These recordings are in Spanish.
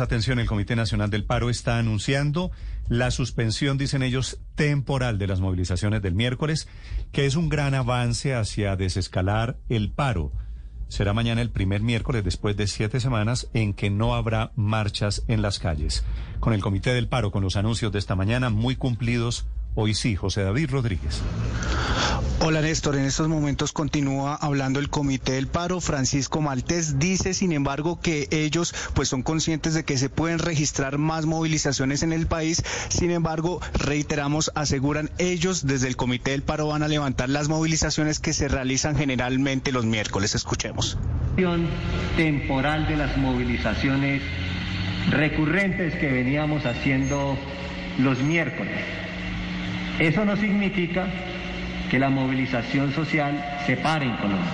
Atención, el Comité Nacional del Paro está anunciando la suspensión, dicen ellos, temporal de las movilizaciones del miércoles, que es un gran avance hacia desescalar el paro. Será mañana el primer miércoles después de siete semanas en que no habrá marchas en las calles. Con el Comité del Paro, con los anuncios de esta mañana muy cumplidos, hoy sí, José David Rodríguez. Hola Néstor, en estos momentos continúa hablando el Comité del Paro. Francisco Maltés dice, sin embargo, que ellos pues son conscientes de que se pueden registrar más movilizaciones en el país. Sin embargo, reiteramos, aseguran ellos desde el Comité del Paro van a levantar las movilizaciones que se realizan generalmente los miércoles. Escuchemos. Temporal de las movilizaciones recurrentes que veníamos haciendo los miércoles. Eso no significa que la movilización social se pare en Colombia.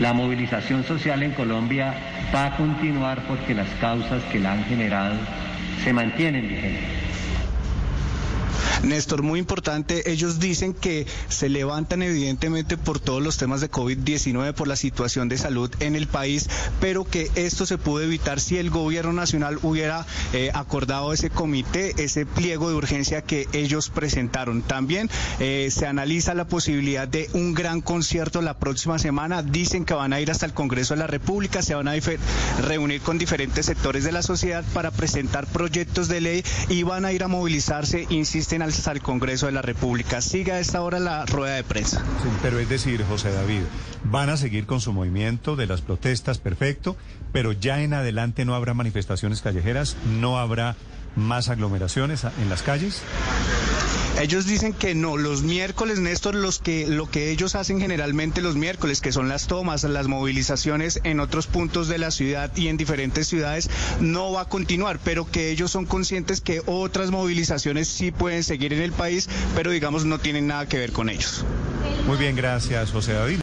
La movilización social en Colombia va a continuar porque las causas que la han generado se mantienen vigentes. Néstor, muy importante, ellos dicen que se levantan evidentemente por todos los temas de COVID-19, por la situación de salud en el país, pero que esto se pudo evitar si el gobierno nacional hubiera eh, acordado ese comité, ese pliego de urgencia que ellos presentaron. También eh, se analiza la posibilidad de un gran concierto la próxima semana. Dicen que van a ir hasta el Congreso de la República, se van a reunir con diferentes sectores de la sociedad para presentar proyectos de ley y van a ir a movilizarse, insisten al Congreso de la República. Siga a esta hora la rueda de prensa. pero es decir, José David, van a seguir con su movimiento de las protestas, perfecto, pero ya en adelante no habrá manifestaciones callejeras, no habrá más aglomeraciones en las calles. Ellos dicen que no, los miércoles, Néstor, los que, lo que ellos hacen generalmente los miércoles, que son las tomas, las movilizaciones en otros puntos de la ciudad y en diferentes ciudades, no va a continuar, pero que ellos son conscientes que otras movilizaciones sí pueden seguir en el país, pero digamos no tienen nada que ver con ellos. Muy bien, gracias, José David.